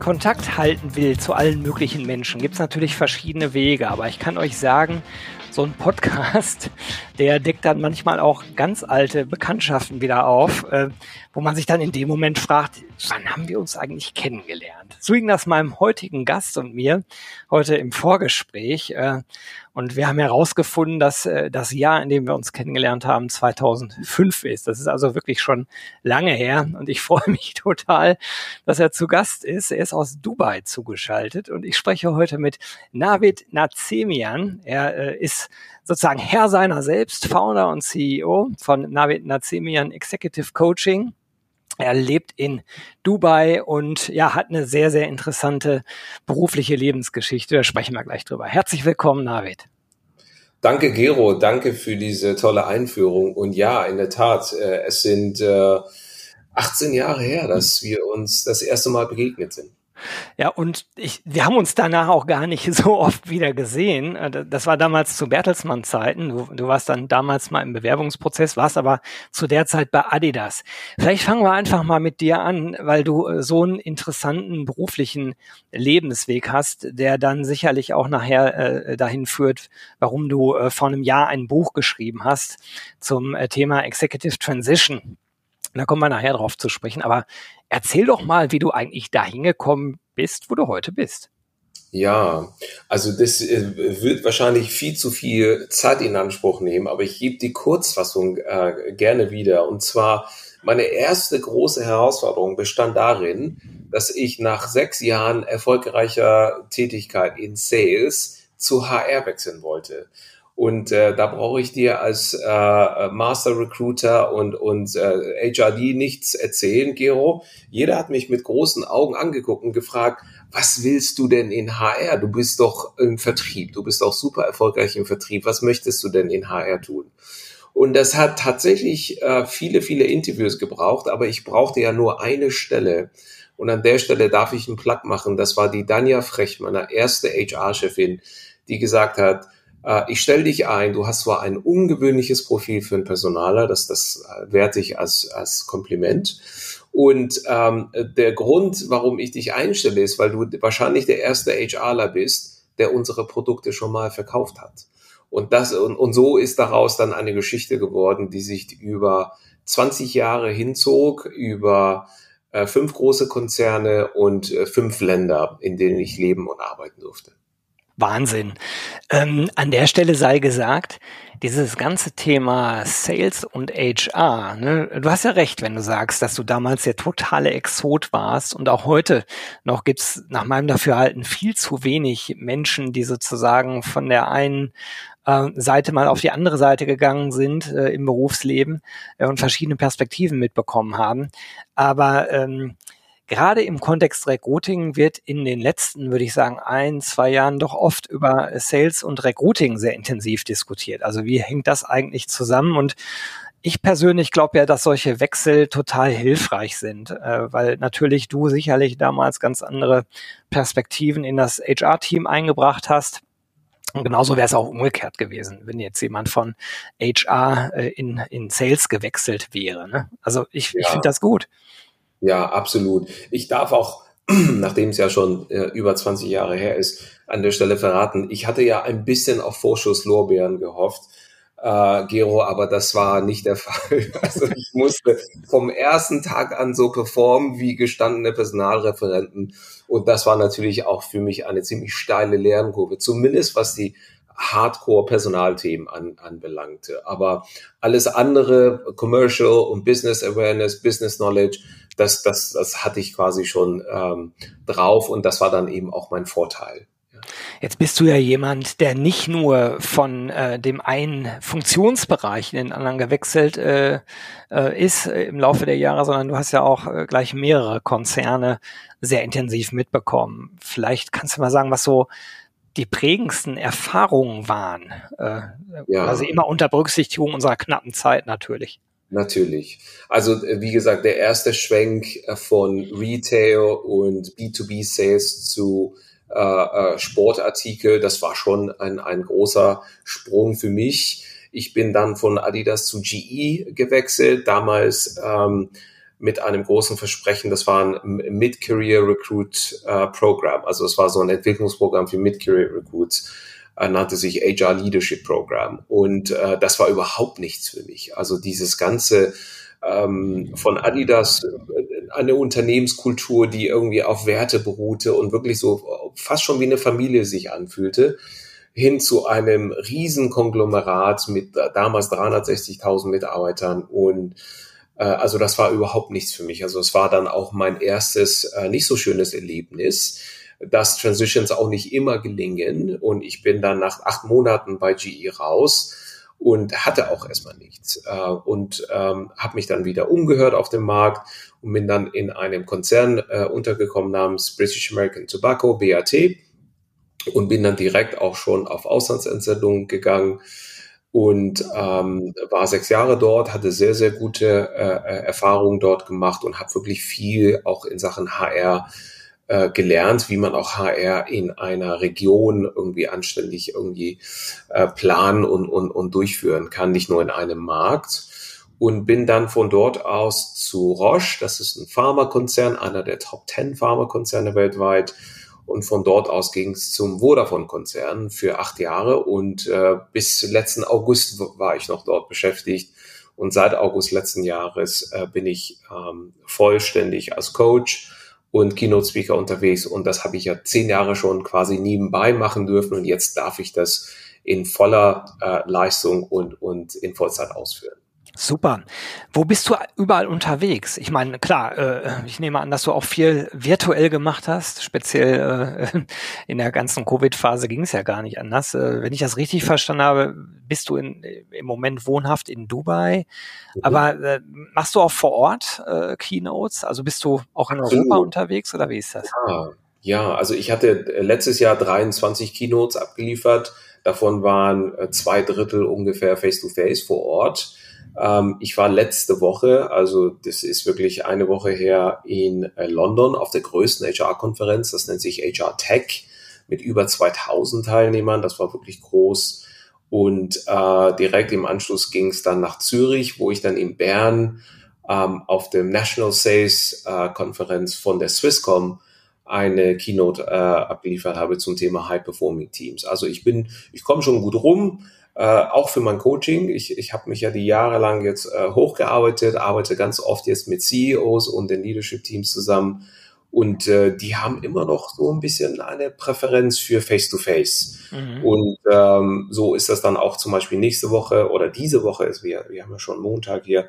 Kontakt halten will zu allen möglichen Menschen, gibt es natürlich verschiedene Wege, aber ich kann euch sagen, so ein Podcast, der deckt dann manchmal auch ganz alte Bekanntschaften wieder auf, äh, wo man sich dann in dem Moment fragt, wann haben wir uns eigentlich kennengelernt? So ging das meinem heutigen Gast und mir heute im Vorgespräch. Äh, und wir haben herausgefunden, dass äh, das Jahr, in dem wir uns kennengelernt haben, 2005 ist. Das ist also wirklich schon lange her. Und ich freue mich total, dass er zu Gast ist. Er ist aus Dubai zugeschaltet. Und ich spreche heute mit Navid Nazemian. Er äh, ist sozusagen Herr seiner selbst, Founder und CEO von Navid Nazemian Executive Coaching. Er lebt in Dubai und ja, hat eine sehr, sehr interessante berufliche Lebensgeschichte. Da sprechen wir gleich drüber. Herzlich willkommen, Navid. Danke, Gero. Danke für diese tolle Einführung. Und ja, in der Tat, äh, es sind äh, 18 Jahre her, dass wir uns das erste Mal begegnet sind. Ja, und ich, wir haben uns danach auch gar nicht so oft wieder gesehen. Äh, das war damals zu Bertelsmann-Zeiten. Du, du warst dann damals mal im Bewerbungsprozess, warst aber zu der Zeit bei Adidas. Vielleicht fangen wir einfach mal mit dir an, weil du äh, so einen interessanten beruflichen Lebensweg hast, der dann sicherlich auch nachher äh, dahin führt, warum du äh, vor einem Jahr ein Buch geschrieben hast zum äh, Thema Executive Transition. Da kommen wir nachher drauf zu sprechen. Aber erzähl doch mal, wie du eigentlich dahin gekommen bist, wo du heute bist. Ja, also das äh, wird wahrscheinlich viel zu viel Zeit in Anspruch nehmen, aber ich gebe die Kurzfassung äh, gerne wieder. Und zwar, meine erste große Herausforderung bestand darin, dass ich nach sechs Jahren erfolgreicher Tätigkeit in Sales zu HR wechseln wollte. Und äh, da brauche ich dir als äh, Master Recruiter und, und äh, HRD nichts erzählen, Gero. Jeder hat mich mit großen Augen angeguckt und gefragt, was willst du denn in HR? Du bist doch im Vertrieb, du bist auch super erfolgreich im Vertrieb. Was möchtest du denn in HR tun? Und das hat tatsächlich äh, viele, viele Interviews gebraucht, aber ich brauchte ja nur eine Stelle. Und an der Stelle darf ich einen Plug machen. Das war die Danja Frech, meine erste HR-Chefin, die gesagt hat, ich stelle dich ein, du hast zwar ein ungewöhnliches Profil für einen Personaler, das, das äh, werte ich als, als Kompliment. Und ähm, der Grund, warum ich dich einstelle, ist, weil du wahrscheinlich der erste HRler bist, der unsere Produkte schon mal verkauft hat. Und das und, und so ist daraus dann eine Geschichte geworden, die sich über 20 Jahre hinzog, über äh, fünf große Konzerne und äh, fünf Länder, in denen ich leben und arbeiten durfte. Wahnsinn. Ähm, an der Stelle sei gesagt, dieses ganze Thema Sales und HR, ne, du hast ja recht, wenn du sagst, dass du damals der totale Exot warst und auch heute noch gibt's nach meinem Dafürhalten viel zu wenig Menschen, die sozusagen von der einen äh, Seite mal auf die andere Seite gegangen sind äh, im Berufsleben äh, und verschiedene Perspektiven mitbekommen haben. Aber ähm, gerade im Kontext Recruiting wird in den letzten, würde ich sagen, ein, zwei Jahren doch oft über Sales und Recruiting sehr intensiv diskutiert. Also wie hängt das eigentlich zusammen? Und ich persönlich glaube ja, dass solche Wechsel total hilfreich sind, äh, weil natürlich du sicherlich damals ganz andere Perspektiven in das HR-Team eingebracht hast. Und genauso wäre es auch umgekehrt gewesen, wenn jetzt jemand von HR äh, in, in Sales gewechselt wäre. Ne? Also ich, ja. ich finde das gut. Ja, absolut. Ich darf auch, nachdem es ja schon äh, über 20 Jahre her ist, an der Stelle verraten, ich hatte ja ein bisschen auf Vorschusslorbeeren gehofft, äh, Gero, aber das war nicht der Fall. Also ich musste vom ersten Tag an so performen wie gestandene Personalreferenten. Und das war natürlich auch für mich eine ziemlich steile Lernkurve, zumindest was die Hardcore-Personalthemen an, anbelangte. Aber alles andere, Commercial und Business Awareness, Business Knowledge, das, das, das hatte ich quasi schon ähm, drauf und das war dann eben auch mein Vorteil. Jetzt bist du ja jemand, der nicht nur von äh, dem einen Funktionsbereich in den anderen gewechselt äh, äh, ist äh, im Laufe der Jahre, sondern du hast ja auch äh, gleich mehrere Konzerne sehr intensiv mitbekommen. Vielleicht kannst du mal sagen, was so die prägendsten Erfahrungen waren. Äh, ja. Also immer unter Berücksichtigung unserer knappen Zeit natürlich. Natürlich. Also äh, wie gesagt, der erste Schwenk äh, von Retail und B2B Sales zu äh, äh, Sportartikel, das war schon ein, ein großer Sprung für mich. Ich bin dann von Adidas zu GE gewechselt, damals ähm, mit einem großen Versprechen, das war ein Mid-Career Recruit äh, Program. Also es war so ein Entwicklungsprogramm für Mid-Career Recruits äh, nannte sich HR Leadership Program. Und äh, das war überhaupt nichts für mich. Also dieses ganze ähm, von Adidas, äh, eine Unternehmenskultur, die irgendwie auf Werte beruhte und wirklich so fast schon wie eine Familie sich anfühlte, hin zu einem Riesenkonglomerat mit damals 360.000 Mitarbeitern und äh, also das war überhaupt nichts für mich. Also es war dann auch mein erstes äh, nicht so schönes Erlebnis dass Transitions auch nicht immer gelingen. Und ich bin dann nach acht Monaten bei GE raus und hatte auch erstmal nichts. Äh, und ähm, habe mich dann wieder umgehört auf dem Markt und bin dann in einem Konzern äh, untergekommen namens British American Tobacco, BAT, und bin dann direkt auch schon auf Auslandsentsendungen gegangen und ähm, war sechs Jahre dort, hatte sehr, sehr gute äh, Erfahrungen dort gemacht und habe wirklich viel auch in Sachen HR äh, gelernt, wie man auch HR in einer Region irgendwie anständig irgendwie äh, planen und, und, und durchführen kann, nicht nur in einem Markt. Und bin dann von dort aus zu Roche, das ist ein Pharmakonzern, einer der Top 10 Pharmakonzerne weltweit. Und von dort aus ging es zum Vodafone-Konzern für acht Jahre. Und äh, bis letzten August war ich noch dort beschäftigt. Und seit August letzten Jahres äh, bin ich ähm, vollständig als Coach und Keynote-Speaker unterwegs. Und das habe ich ja zehn Jahre schon quasi nebenbei machen dürfen. Und jetzt darf ich das in voller äh, Leistung und, und in Vollzeit ausführen. Super. Wo bist du überall unterwegs? Ich meine, klar, äh, ich nehme an, dass du auch viel virtuell gemacht hast. Speziell äh, in der ganzen Covid-Phase ging es ja gar nicht anders. Äh, wenn ich das richtig verstanden habe, bist du in, im Moment wohnhaft in Dubai. Mhm. Aber äh, machst du auch vor Ort äh, Keynotes? Also bist du auch in Europa mhm. unterwegs oder wie ist das? Ja, ja, also ich hatte letztes Jahr 23 Keynotes abgeliefert. Davon waren äh, zwei Drittel ungefähr face-to-face -face vor Ort. Ähm, ich war letzte Woche, also das ist wirklich eine Woche her, in äh, London auf der größten HR-Konferenz. Das nennt sich HR Tech mit über 2000 Teilnehmern. Das war wirklich groß. Und äh, direkt im Anschluss ging es dann nach Zürich, wo ich dann in Bern ähm, auf dem National Sales äh, Konferenz von der Swisscom eine Keynote äh, abgeliefert habe zum Thema High Performing Teams. Also ich bin, ich komme schon gut rum äh, auch für mein Coaching. Ich, ich habe mich ja die Jahre lang jetzt äh, hochgearbeitet, arbeite ganz oft jetzt mit CEOs und den Leadership-Teams zusammen. Und äh, die haben immer noch so ein bisschen eine Präferenz für Face-to-Face. -face. Mhm. Und ähm, so ist das dann auch zum Beispiel nächste Woche oder diese Woche ist wir, wir haben ja schon Montag hier.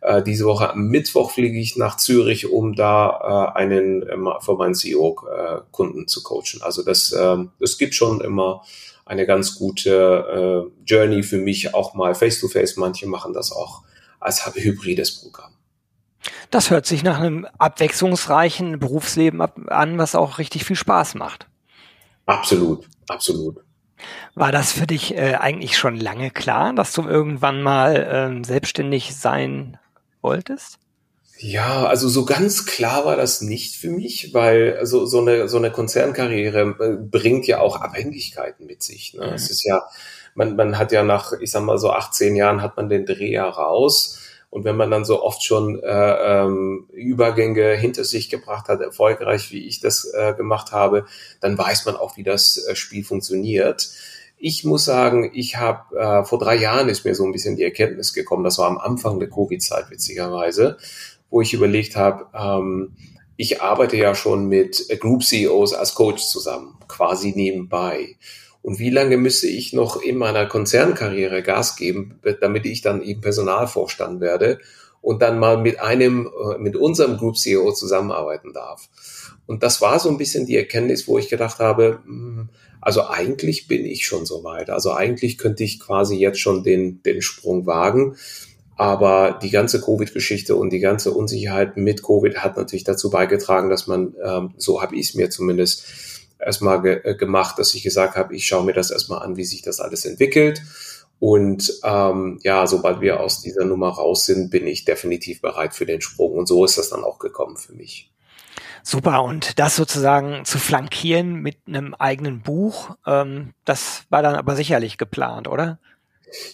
Äh, diese Woche am Mittwoch fliege ich nach Zürich, um da äh, einen äh, für meinen CEO-Kunden äh, zu coachen. Also das, äh, das gibt schon immer eine ganz gute äh, Journey für mich, auch mal face-to-face. -face. Manche machen das auch als hybrides Programm. Das hört sich nach einem abwechslungsreichen Berufsleben an, was auch richtig viel Spaß macht. Absolut, absolut. War das für dich äh, eigentlich schon lange klar, dass du irgendwann mal äh, selbstständig sein wolltest? Ja, also so ganz klar war das nicht für mich, weil also so eine so eine Konzernkarriere äh, bringt ja auch Abhängigkeiten mit sich. Ne? Mhm. Es ist ja, man man hat ja nach, ich sag mal so 18 Jahren hat man den Dreh ja raus und wenn man dann so oft schon äh, ähm, Übergänge hinter sich gebracht hat, erfolgreich wie ich das äh, gemacht habe, dann weiß man auch, wie das äh, Spiel funktioniert. Ich muss sagen, ich habe äh, vor drei Jahren ist mir so ein bisschen die Erkenntnis gekommen, das war am Anfang der Covid-Zeit witzigerweise wo ich überlegt habe, ähm, ich arbeite ja schon mit Group CEOs als Coach zusammen, quasi nebenbei. Und wie lange müsste ich noch in meiner Konzernkarriere Gas geben, damit ich dann eben Personalvorstand werde und dann mal mit einem, äh, mit unserem Group CEO zusammenarbeiten darf? Und das war so ein bisschen die Erkenntnis, wo ich gedacht habe, hm, also eigentlich bin ich schon so weit. Also eigentlich könnte ich quasi jetzt schon den, den Sprung wagen. Aber die ganze Covid-Geschichte und die ganze Unsicherheit mit Covid hat natürlich dazu beigetragen, dass man, ähm, so habe ich es mir zumindest erstmal ge äh, gemacht, dass ich gesagt habe, ich schaue mir das erstmal an, wie sich das alles entwickelt. Und ähm, ja, sobald wir aus dieser Nummer raus sind, bin ich definitiv bereit für den Sprung. Und so ist das dann auch gekommen für mich. Super, und das sozusagen zu flankieren mit einem eigenen Buch, ähm, das war dann aber sicherlich geplant, oder?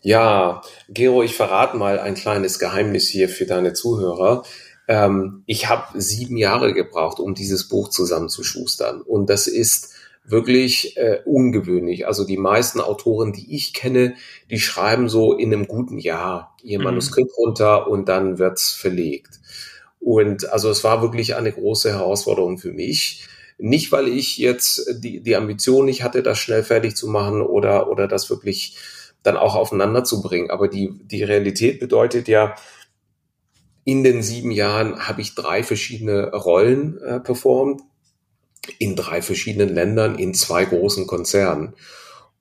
Ja, Gero, ich verrate mal ein kleines Geheimnis hier für deine Zuhörer. Ähm, ich habe sieben Jahre gebraucht, um dieses Buch zusammenzuschustern. Und das ist wirklich äh, ungewöhnlich. Also die meisten Autoren, die ich kenne, die schreiben so in einem guten Jahr ihr mhm. Manuskript runter und dann wird's verlegt. Und also es war wirklich eine große Herausforderung für mich. Nicht, weil ich jetzt die, die Ambition nicht hatte, das schnell fertig zu machen oder, oder das wirklich dann auch aufeinander zu bringen. Aber die, die Realität bedeutet ja, in den sieben Jahren habe ich drei verschiedene Rollen äh, performt, in drei verschiedenen Ländern, in zwei großen Konzernen.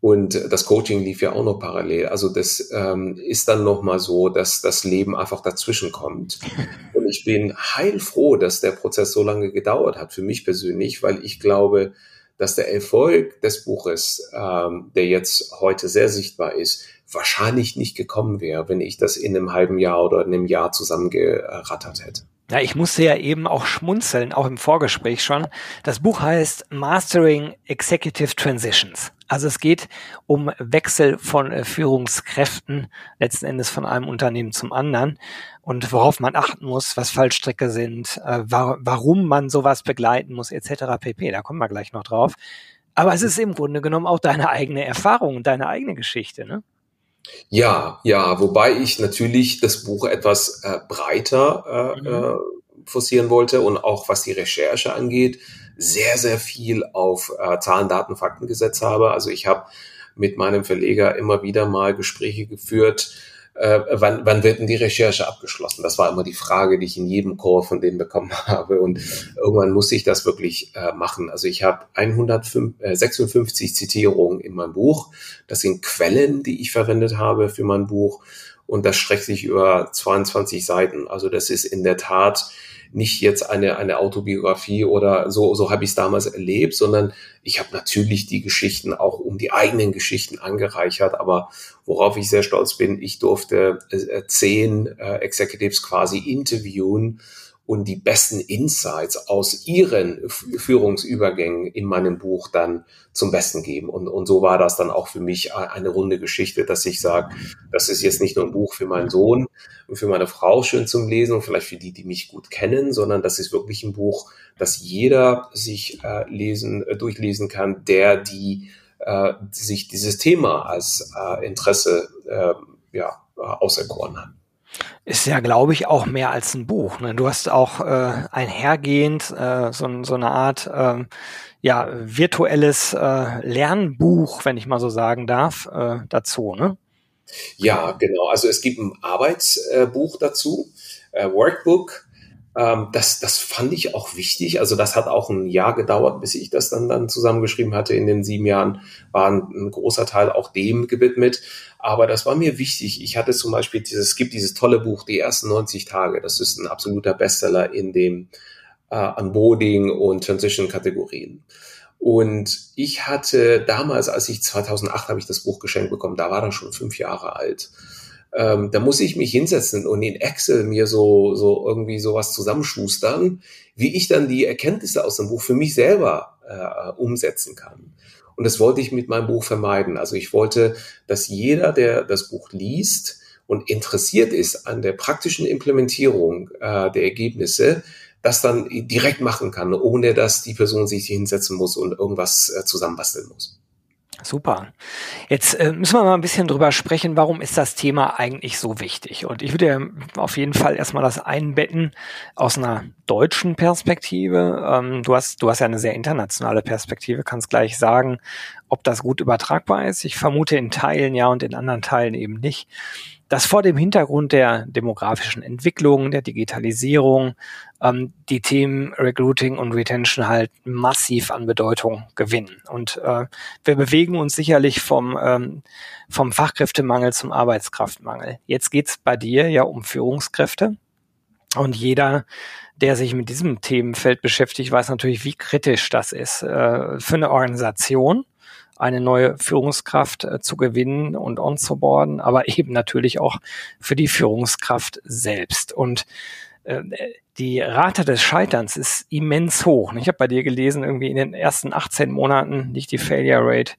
Und das Coaching lief ja auch noch parallel. Also das ähm, ist dann nochmal so, dass das Leben einfach dazwischen kommt. Und ich bin heilfroh, dass der Prozess so lange gedauert hat, für mich persönlich, weil ich glaube, dass der Erfolg des Buches, ähm, der jetzt heute sehr sichtbar ist, wahrscheinlich nicht gekommen wäre, wenn ich das in einem halben Jahr oder in einem Jahr zusammengerattert hätte. Ja, ich musste ja eben auch schmunzeln, auch im Vorgespräch schon. Das Buch heißt Mastering Executive Transitions. Also es geht um Wechsel von äh, Führungskräften, letzten Endes von einem Unternehmen zum anderen und worauf man achten muss, was Fallstricke sind, äh, wa warum man sowas begleiten muss, etc. pp. Da kommen wir gleich noch drauf. Aber es ist im Grunde genommen auch deine eigene Erfahrung und deine eigene Geschichte, ne? Ja, ja, wobei ich natürlich das Buch etwas äh, breiter äh, mhm. äh, forcieren wollte und auch was die Recherche angeht, sehr, sehr viel auf äh, Zahlen, Daten, Fakten gesetzt habe. Also ich habe mit meinem Verleger immer wieder mal Gespräche geführt, äh, wann, wann wird denn die Recherche abgeschlossen? Das war immer die Frage, die ich in jedem Chor von denen bekommen habe. Und irgendwann musste ich das wirklich äh, machen. Also ich habe 156 äh, Zitierungen in meinem Buch. Das sind Quellen, die ich verwendet habe für mein Buch. Und das streckt sich über 22 Seiten. Also das ist in der Tat nicht jetzt eine, eine Autobiografie oder so, so habe ich es damals erlebt, sondern ich habe natürlich die Geschichten auch um die eigenen Geschichten angereichert, aber worauf ich sehr stolz bin, ich durfte äh, zehn äh, Executives quasi interviewen und die besten Insights aus ihren Führungsübergängen in meinem Buch dann zum Besten geben. Und, und so war das dann auch für mich eine runde Geschichte, dass ich sage, das ist jetzt nicht nur ein Buch für meinen Sohn und für meine Frau schön zum Lesen und vielleicht für die, die mich gut kennen, sondern das ist wirklich ein Buch, das jeder sich äh, lesen, äh, durchlesen kann, der die äh, sich dieses Thema als äh, Interesse äh, ja, auserkoren hat. Ist ja, glaube ich, auch mehr als ein Buch. Ne? Du hast auch äh, einhergehend äh, so, so eine Art äh, ja, virtuelles äh, Lernbuch, wenn ich mal so sagen darf, äh, dazu, ne? Ja, genau. Also es gibt ein Arbeitsbuch dazu, äh, Workbook. Ähm, das, das fand ich auch wichtig. Also das hat auch ein Jahr gedauert, bis ich das dann, dann zusammengeschrieben hatte. In den sieben Jahren war ein, ein großer Teil auch dem gewidmet. Aber das war mir wichtig. Ich hatte zum Beispiel dieses, es gibt dieses tolle Buch, die ersten 90 Tage. Das ist ein absoluter Bestseller in dem äh, Unboarding und Transition-Kategorien. Und ich hatte damals, als ich 2008 habe ich das Buch geschenkt bekommen, da war das schon fünf Jahre alt. Ähm, da muss ich mich hinsetzen und in Excel mir so, so irgendwie sowas zusammenschustern, wie ich dann die Erkenntnisse aus dem Buch für mich selber äh, umsetzen kann. Und das wollte ich mit meinem Buch vermeiden. Also ich wollte, dass jeder, der das Buch liest und interessiert ist an der praktischen Implementierung äh, der Ergebnisse, das dann direkt machen kann, ohne dass die Person sich hinsetzen muss und irgendwas äh, zusammenbasteln muss. Super. Jetzt äh, müssen wir mal ein bisschen drüber sprechen, warum ist das Thema eigentlich so wichtig? Und ich würde auf jeden Fall erstmal das einbetten aus einer deutschen Perspektive. Ähm, du hast, du hast ja eine sehr internationale Perspektive, kannst gleich sagen, ob das gut übertragbar ist. Ich vermute in Teilen ja und in anderen Teilen eben nicht dass vor dem Hintergrund der demografischen Entwicklung, der Digitalisierung, ähm, die Themen Recruiting und Retention halt massiv an Bedeutung gewinnen. Und äh, wir bewegen uns sicherlich vom, ähm, vom Fachkräftemangel zum Arbeitskraftmangel. Jetzt geht's bei dir ja um Führungskräfte. Und jeder, der sich mit diesem Themenfeld beschäftigt, weiß natürlich, wie kritisch das ist äh, für eine Organisation, eine neue Führungskraft äh, zu gewinnen und onzuboarden, aber eben natürlich auch für die Führungskraft selbst. Und äh, die Rate des Scheiterns ist immens hoch. Ich habe bei dir gelesen, irgendwie in den ersten 18 Monaten liegt die Failure Rate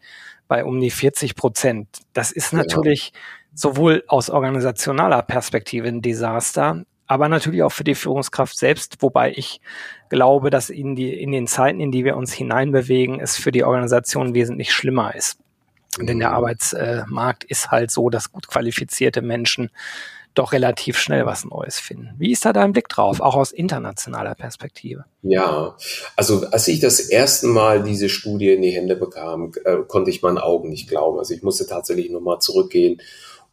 bei um die 40 Prozent. Das ist natürlich genau. sowohl aus organisationaler Perspektive ein Desaster, aber natürlich auch für die Führungskraft selbst, wobei ich glaube, dass in, die, in den Zeiten, in die wir uns hineinbewegen, es für die Organisation wesentlich schlimmer ist. Denn der. Arbeitsmarkt ist halt so, dass gut qualifizierte Menschen doch relativ schnell was Neues finden. Wie ist da dein Blick drauf, auch aus internationaler Perspektive? Ja, also als ich das erste Mal diese Studie in die Hände bekam, äh, konnte ich meinen Augen nicht glauben. Also ich musste tatsächlich nochmal zurückgehen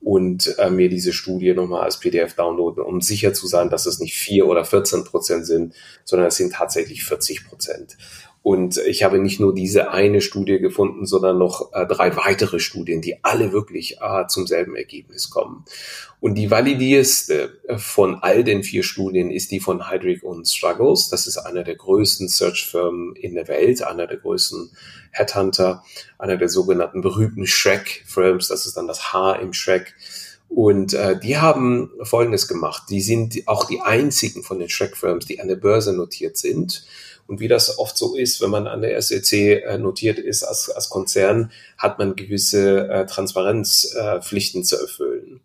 und äh, mir diese Studie nochmal als PDF downloaden, um sicher zu sein, dass es nicht vier oder 14 Prozent sind, sondern es sind tatsächlich 40 Prozent. Und ich habe nicht nur diese eine Studie gefunden, sondern noch äh, drei weitere Studien, die alle wirklich äh, zum selben Ergebnis kommen. Und die validierste äh, von all den vier Studien ist die von Heidrich und Struggles. Das ist einer der größten Search-Firmen in der Welt, einer der größten Headhunter, einer der sogenannten berühmten Shrek-Firms. Das ist dann das H im Shrek. Und äh, die haben Folgendes gemacht. Die sind auch die einzigen von den Shrek-Firms, die an der Börse notiert sind und wie das oft so ist, wenn man an der SEC äh, notiert ist als, als Konzern, hat man gewisse äh, Transparenzpflichten äh, zu erfüllen.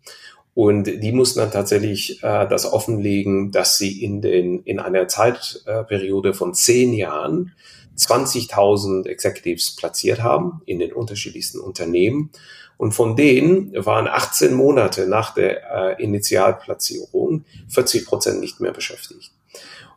Und die mussten dann tatsächlich äh, das offenlegen, dass sie in, den, in einer Zeitperiode von zehn Jahren 20.000 Executives platziert haben in den unterschiedlichsten Unternehmen. Und von denen waren 18 Monate nach der äh, Initialplatzierung 40 Prozent nicht mehr beschäftigt.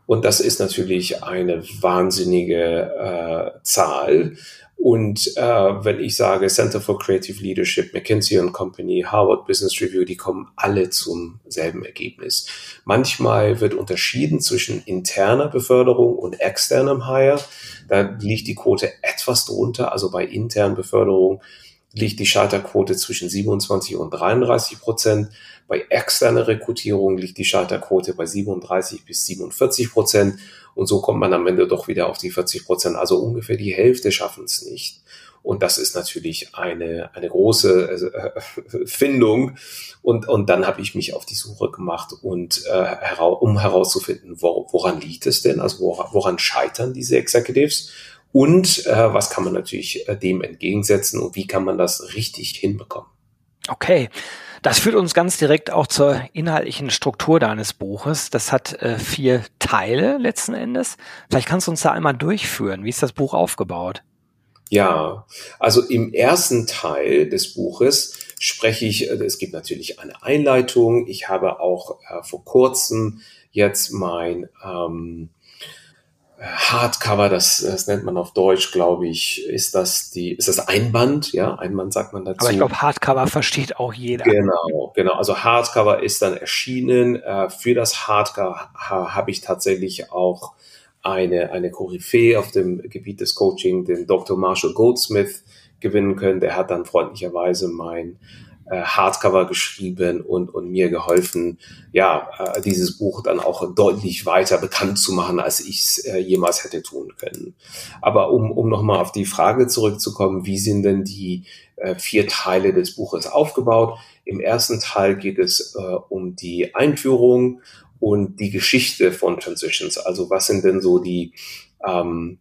Und das ist natürlich eine wahnsinnige äh, Zahl. Und äh, wenn ich sage Center for Creative Leadership, McKinsey Company, Harvard Business Review, die kommen alle zum selben Ergebnis. Manchmal wird unterschieden zwischen interner Beförderung und externem Hire. Da liegt die Quote etwas drunter. Also bei internen Beförderung liegt die Scheiterquote zwischen 27 und 33 Prozent. Bei externer Rekrutierung liegt die Scheiterquote bei 37 bis 47 Prozent. Und so kommt man am Ende doch wieder auf die 40 Prozent. Also ungefähr die Hälfte schaffen es nicht. Und das ist natürlich eine, eine große äh, Findung. Und, und dann habe ich mich auf die Suche gemacht, und, äh, hera um herauszufinden, wo, woran liegt es denn? Also woran, woran scheitern diese Executives? Und äh, was kann man natürlich äh, dem entgegensetzen und wie kann man das richtig hinbekommen? Okay. Das führt uns ganz direkt auch zur inhaltlichen Struktur deines Buches. Das hat äh, vier Teile letzten Endes. Vielleicht kannst du uns da einmal durchführen. Wie ist das Buch aufgebaut? Ja, also im ersten Teil des Buches spreche ich, äh, es gibt natürlich eine Einleitung. Ich habe auch äh, vor kurzem jetzt mein ähm, Hardcover, das, das nennt man auf Deutsch, glaube ich, ist das die, ist das Einband, ja, Einband sagt man dazu. Aber ich glaube, Hardcover versteht auch jeder. Genau, genau. Also Hardcover ist dann erschienen. Äh, für das Hardcover habe ich tatsächlich auch eine, eine Koryphäe auf dem Gebiet des Coaching, den Dr. Marshall Goldsmith, gewinnen können. Der hat dann freundlicherweise mein äh, Hardcover geschrieben und, und mir geholfen, ja, äh, dieses Buch dann auch deutlich weiter bekannt zu machen, als ich es äh, jemals hätte tun können. Aber um, um nochmal auf die Frage zurückzukommen, wie sind denn die äh, vier Teile des Buches aufgebaut? Im ersten Teil geht es äh, um die Einführung und die Geschichte von Transitions. Also was sind denn so die ähm,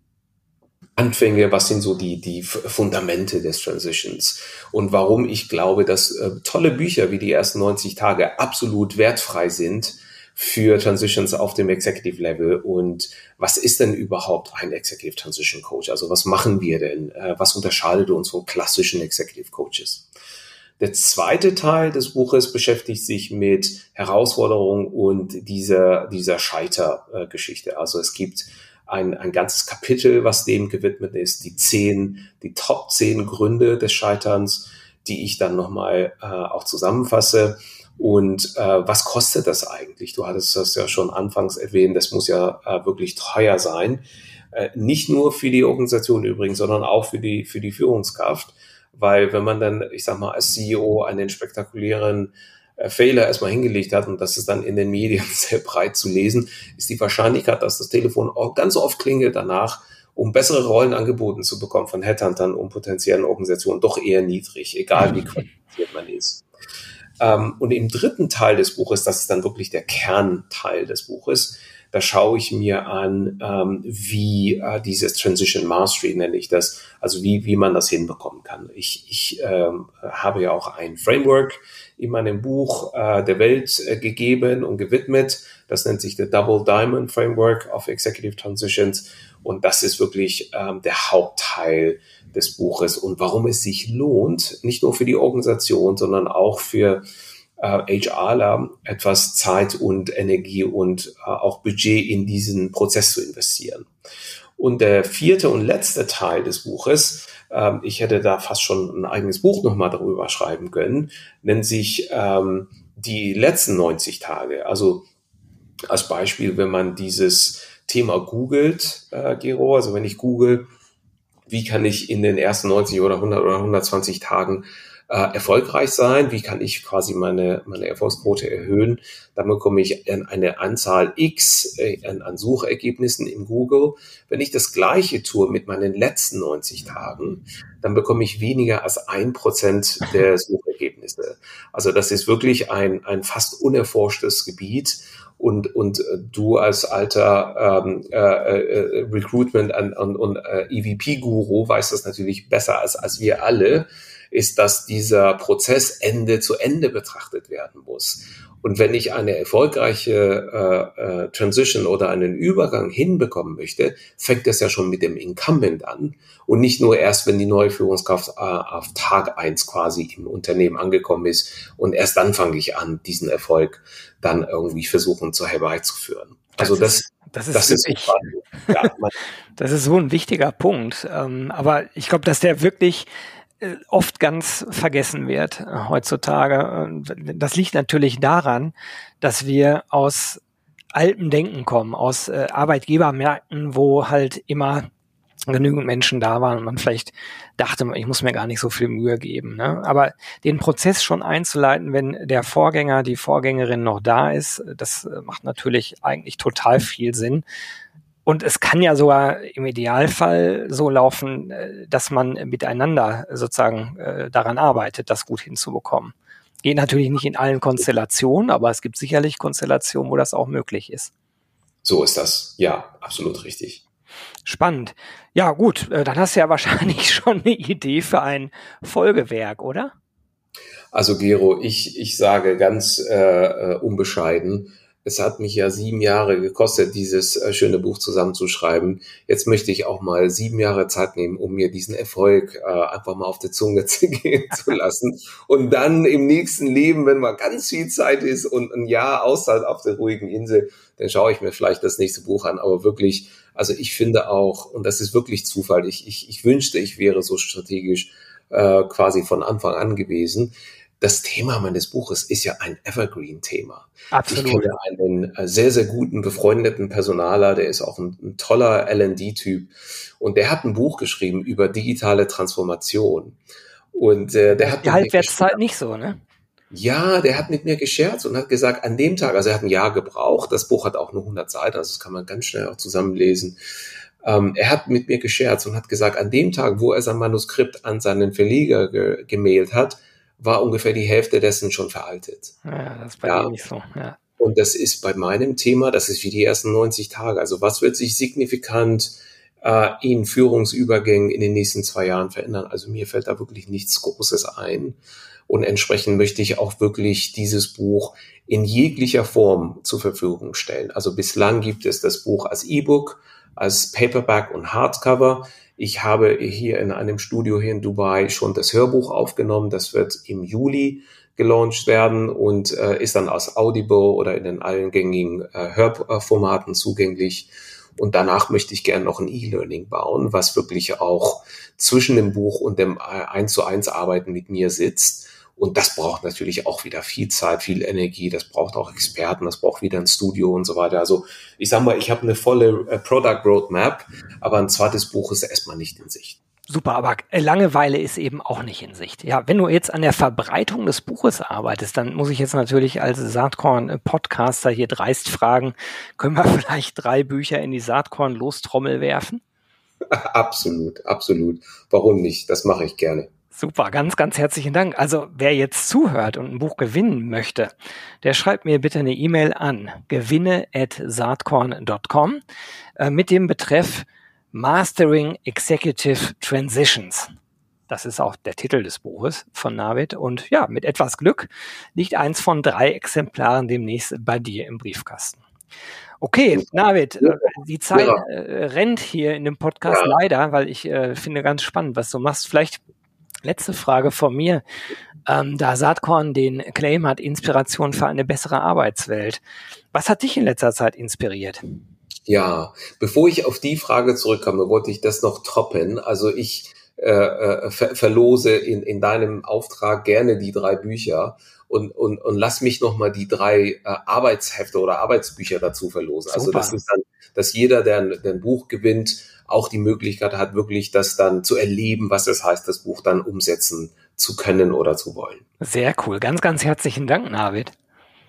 Anfänge, was sind so die, die Fundamente des Transitions und warum ich glaube, dass äh, tolle Bücher wie die ersten 90 Tage absolut wertfrei sind für Transitions auf dem Executive Level und was ist denn überhaupt ein Executive Transition Coach? Also was machen wir denn? Äh, was unterscheidet uns von klassischen Executive Coaches? Der zweite Teil des Buches beschäftigt sich mit Herausforderungen und dieser, dieser Scheitergeschichte. Also es gibt ein, ein ganzes Kapitel, was dem gewidmet ist, die zehn, die Top zehn Gründe des Scheiterns, die ich dann nochmal äh, auch zusammenfasse. Und äh, was kostet das eigentlich? Du hattest das ja schon anfangs erwähnt, das muss ja äh, wirklich teuer sein. Äh, nicht nur für die Organisation übrigens, sondern auch für die, für die Führungskraft. Weil wenn man dann, ich sag mal, als CEO einen spektakulären Fehler erstmal hingelegt hat und das ist dann in den Medien sehr breit zu lesen, ist die Wahrscheinlichkeit, dass das Telefon auch ganz oft klingelt danach, um bessere Rollen angeboten zu bekommen von Headhuntern und potenziellen Organisationen, doch eher niedrig, egal wie qualifiziert man ist. Ähm, und im dritten Teil des Buches, das ist dann wirklich der Kernteil des Buches, da schaue ich mir an, ähm, wie äh, dieses Transition Mastery nenne ich das, also wie, wie man das hinbekommen kann. Ich, ich ähm, habe ja auch ein Framework in meinem Buch äh, der Welt äh, gegeben und gewidmet. Das nennt sich der Double Diamond Framework of Executive Transitions. Und das ist wirklich ähm, der Hauptteil des Buches und warum es sich lohnt, nicht nur für die Organisation, sondern auch für äh, HRler etwas Zeit und Energie und äh, auch Budget in diesen Prozess zu investieren. Und der vierte und letzte Teil des Buches, ähm, ich hätte da fast schon ein eigenes Buch nochmal darüber schreiben können, nennt sich ähm, die letzten 90 Tage. Also als Beispiel, wenn man dieses Thema googelt, äh, Gero, also wenn ich google, wie kann ich in den ersten 90 oder 100 oder 120 Tagen äh, erfolgreich sein? Wie kann ich quasi meine, meine Erfolgsquote erhöhen? Dann bekomme ich eine Anzahl X äh, an, an Suchergebnissen in Google. Wenn ich das Gleiche tue mit meinen letzten 90 Tagen, dann bekomme ich weniger als ein Prozent der Suchergebnisse. Also das ist wirklich ein, ein fast unerforschtes Gebiet und, und du als alter ähm, äh, äh, Recruitment und, und, und äh, EVP-Guru weißt das natürlich besser als, als wir alle ist, dass dieser Prozess Ende zu Ende betrachtet werden muss. Und wenn ich eine erfolgreiche äh, äh, Transition oder einen Übergang hinbekommen möchte, fängt das ja schon mit dem Incumbent an und nicht nur erst, wenn die neue Führungskraft äh, auf Tag eins quasi im Unternehmen angekommen ist und erst dann fange ich an, diesen Erfolg dann irgendwie versuchen zu herbeizuführen. Also das, das, das ist, das ist, ja, das ist so ein wichtiger Punkt. Ähm, aber ich glaube, dass der wirklich oft ganz vergessen wird äh, heutzutage. Das liegt natürlich daran, dass wir aus altem Denken kommen, aus äh, Arbeitgebermärkten, wo halt immer genügend Menschen da waren und man vielleicht dachte, ich muss mir gar nicht so viel Mühe geben. Ne? Aber den Prozess schon einzuleiten, wenn der Vorgänger, die Vorgängerin noch da ist, das macht natürlich eigentlich total viel Sinn. Und es kann ja sogar im Idealfall so laufen, äh, dass man miteinander sozusagen äh, daran arbeitet, das gut hinzubekommen. Geht natürlich nicht in allen Konstellationen, aber es gibt sicherlich Konstellationen, wo das auch möglich ist. So ist das. Ja, absolut richtig. Spannend. Ja, gut, äh, dann hast du ja wahrscheinlich schon eine Idee für ein Folgewerk, oder? Also Gero, ich, ich sage ganz äh, unbescheiden, es hat mich ja sieben Jahre gekostet, dieses äh, schöne Buch zusammenzuschreiben. Jetzt möchte ich auch mal sieben Jahre Zeit nehmen, um mir diesen Erfolg äh, einfach mal auf die Zunge zu gehen zu lassen. Und dann im nächsten Leben, wenn mal ganz viel Zeit ist und ein Jahr Auszeit auf der ruhigen Insel, dann schaue ich mir vielleicht das nächste Buch an. Aber wirklich, also ich finde auch, und das ist wirklich Zufall, ich, ich, ich wünschte, ich wäre so strategisch äh, quasi von Anfang an gewesen das Thema meines Buches ist ja ein Evergreen-Thema. Absolut. Ich kenne einen äh, sehr, sehr guten befreundeten Personaler, der ist auch ein, ein toller L&D-Typ und der hat ein Buch geschrieben über digitale Transformation. Und äh, der hat die Halbwertszeit nicht so, ne? Ja, der hat mit mir gescherzt und hat gesagt, an dem Tag, also er hat ein Jahr gebraucht, das Buch hat auch nur 100 Seiten, also das kann man ganz schnell auch zusammenlesen. Ähm, er hat mit mir gescherzt und hat gesagt, an dem Tag, wo er sein Manuskript an seinen Verleger ge gemailt hat, war ungefähr die Hälfte dessen schon veraltet. Ja, das ist bei ja. dir nicht so. Ja. Und das ist bei meinem Thema, das ist wie die ersten 90 Tage. Also was wird sich signifikant äh, in Führungsübergängen in den nächsten zwei Jahren verändern? Also mir fällt da wirklich nichts Großes ein. Und entsprechend möchte ich auch wirklich dieses Buch in jeglicher Form zur Verfügung stellen. Also bislang gibt es das Buch als E-Book, als Paperback und Hardcover. Ich habe hier in einem Studio hier in Dubai schon das Hörbuch aufgenommen. Das wird im Juli gelauncht werden und äh, ist dann als Audible oder in den allen gängigen äh, Hörformaten zugänglich. Und danach möchte ich gerne noch ein E-Learning bauen, was wirklich auch zwischen dem Buch und dem 1 äh, zu 1 Arbeiten mit mir sitzt und das braucht natürlich auch wieder viel Zeit, viel Energie. Das braucht auch Experten, das braucht wieder ein Studio und so weiter. Also ich sag mal, ich habe eine volle äh, Product Roadmap, aber ein zweites Buch ist erstmal nicht in Sicht. Super, aber Langeweile ist eben auch nicht in Sicht. Ja, wenn du jetzt an der Verbreitung des Buches arbeitest, dann muss ich jetzt natürlich als Saatkorn-Podcaster hier dreist fragen, können wir vielleicht drei Bücher in die Saatkorn-Lostrommel werfen? Absolut, absolut. Warum nicht? Das mache ich gerne. Super, ganz, ganz herzlichen Dank. Also wer jetzt zuhört und ein Buch gewinnen möchte, der schreibt mir bitte eine E-Mail an gewinne@saatkorn.com äh, mit dem Betreff Mastering Executive Transitions. Das ist auch der Titel des Buches von Navid. Und ja, mit etwas Glück liegt eins von drei Exemplaren demnächst bei dir im Briefkasten. Okay, Navid, äh, die Zeit ja. äh, rennt hier in dem Podcast ja. leider, weil ich äh, finde ganz spannend, was du machst. Vielleicht letzte Frage von mir. Ähm, da Saatkorn den Claim hat, Inspiration für eine bessere Arbeitswelt. Was hat dich in letzter Zeit inspiriert? Ja, bevor ich auf die Frage zurückkomme, wollte ich das noch toppen. Also ich äh, äh, ver verlose in, in deinem Auftrag gerne die drei Bücher und, und, und lass mich nochmal die drei äh, Arbeitshefte oder Arbeitsbücher dazu verlosen. Also Super. Also das ist dann, dass jeder, der ein, der ein Buch gewinnt, auch die Möglichkeit hat, wirklich das dann zu erleben, was es heißt, das Buch dann umsetzen zu können oder zu wollen. Sehr cool. Ganz, ganz herzlichen Dank, Navid.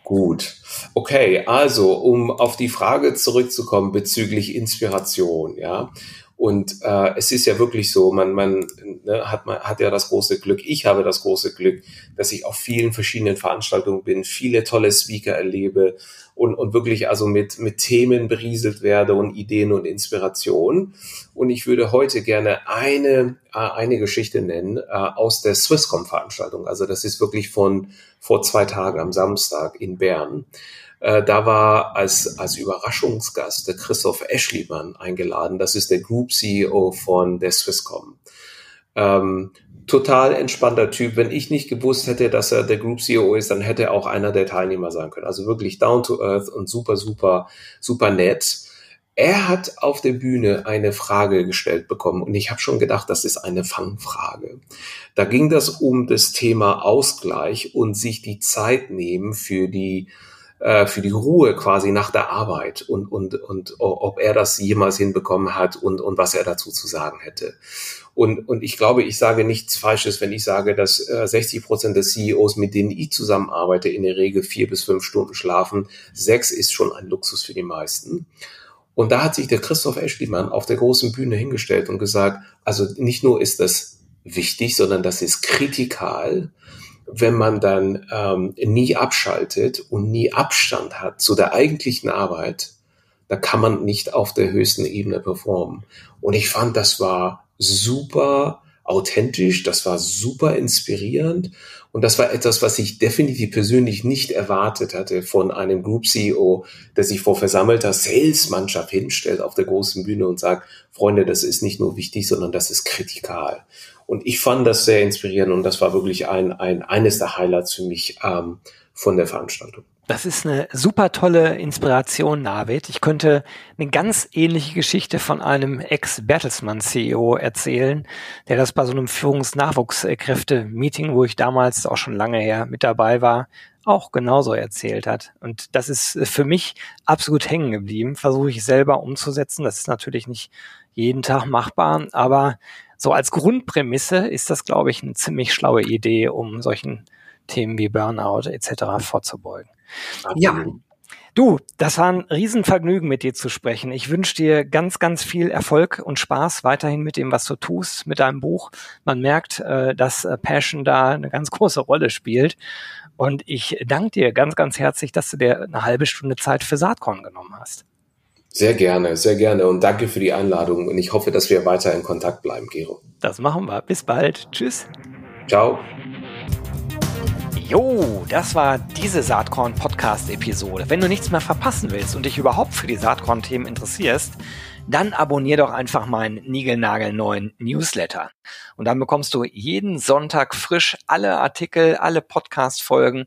Gut. Okay, also um auf die Frage zurückzukommen bezüglich Inspiration, ja. Und äh, es ist ja wirklich so, man, man, ne, hat, man hat ja das große Glück, ich habe das große Glück, dass ich auf vielen verschiedenen Veranstaltungen bin, viele tolle Speaker erlebe und, und wirklich also mit, mit Themen berieselt werde und Ideen und Inspiration. Und ich würde heute gerne eine, äh, eine Geschichte nennen äh, aus der Swisscom-Veranstaltung. Also das ist wirklich von vor zwei Tagen am Samstag in Bern. Äh, da war als, als Überraschungsgast der Christoph Eschlimann eingeladen. Das ist der Group CEO von der Swisscom. Ähm, total entspannter Typ. Wenn ich nicht gewusst hätte, dass er der Group CEO ist, dann hätte er auch einer der Teilnehmer sein können. Also wirklich down to earth und super, super, super nett. Er hat auf der Bühne eine Frage gestellt bekommen und ich habe schon gedacht, das ist eine Fangfrage. Da ging das um das Thema Ausgleich und sich die Zeit nehmen für die äh, für die Ruhe quasi nach der Arbeit und, und, und ob er das jemals hinbekommen hat und, und was er dazu zu sagen hätte. Und, und ich glaube, ich sage nichts Falsches, wenn ich sage, dass äh, 60 Prozent der CEOs, mit denen ich zusammenarbeite, in der Regel vier bis fünf Stunden schlafen. Sechs ist schon ein Luxus für die meisten. Und da hat sich der Christoph Eschlimann auf der großen Bühne hingestellt und gesagt, also nicht nur ist das wichtig, sondern das ist kritikal wenn man dann ähm, nie abschaltet und nie Abstand hat zu der eigentlichen Arbeit, da kann man nicht auf der höchsten Ebene performen. Und ich fand, das war super authentisch, das war super inspirierend und das war etwas, was ich definitiv persönlich nicht erwartet hatte von einem Group CEO, der sich vor versammelter Sales-Mannschaft hinstellt auf der großen Bühne und sagt, Freunde, das ist nicht nur wichtig, sondern das ist kritikal. Und ich fand das sehr inspirierend und das war wirklich ein, ein eines der Highlights für mich ähm, von der Veranstaltung. Das ist eine super tolle Inspiration, Navid. Ich könnte eine ganz ähnliche Geschichte von einem Ex-Bertelsmann-CEO erzählen, der das bei so einem Führungsnachwuchskräfte-Meeting, wo ich damals auch schon lange her mit dabei war, auch genauso erzählt hat. Und das ist für mich absolut hängen geblieben. Versuche ich selber umzusetzen. Das ist natürlich nicht jeden Tag machbar, aber so als Grundprämisse ist das, glaube ich, eine ziemlich schlaue Idee, um solchen Themen wie Burnout etc. vorzubeugen. Ja, Du, das war ein Riesenvergnügen, mit dir zu sprechen. Ich wünsche dir ganz, ganz viel Erfolg und Spaß weiterhin mit dem, was du tust, mit deinem Buch. Man merkt, äh, dass äh, Passion da eine ganz große Rolle spielt. Und ich danke dir ganz, ganz herzlich, dass du dir eine halbe Stunde Zeit für Saatkorn genommen hast. Sehr gerne, sehr gerne und danke für die Einladung und ich hoffe, dass wir weiter in Kontakt bleiben, Gero. Das machen wir. Bis bald. Tschüss. Ciao. Jo, das war diese Saatkorn-Podcast-Episode. Wenn du nichts mehr verpassen willst und dich überhaupt für die Saatkorn-Themen interessierst, dann abonnier doch einfach meinen niegelnagelneuen Newsletter. Und dann bekommst du jeden Sonntag frisch alle Artikel, alle Podcast-Folgen,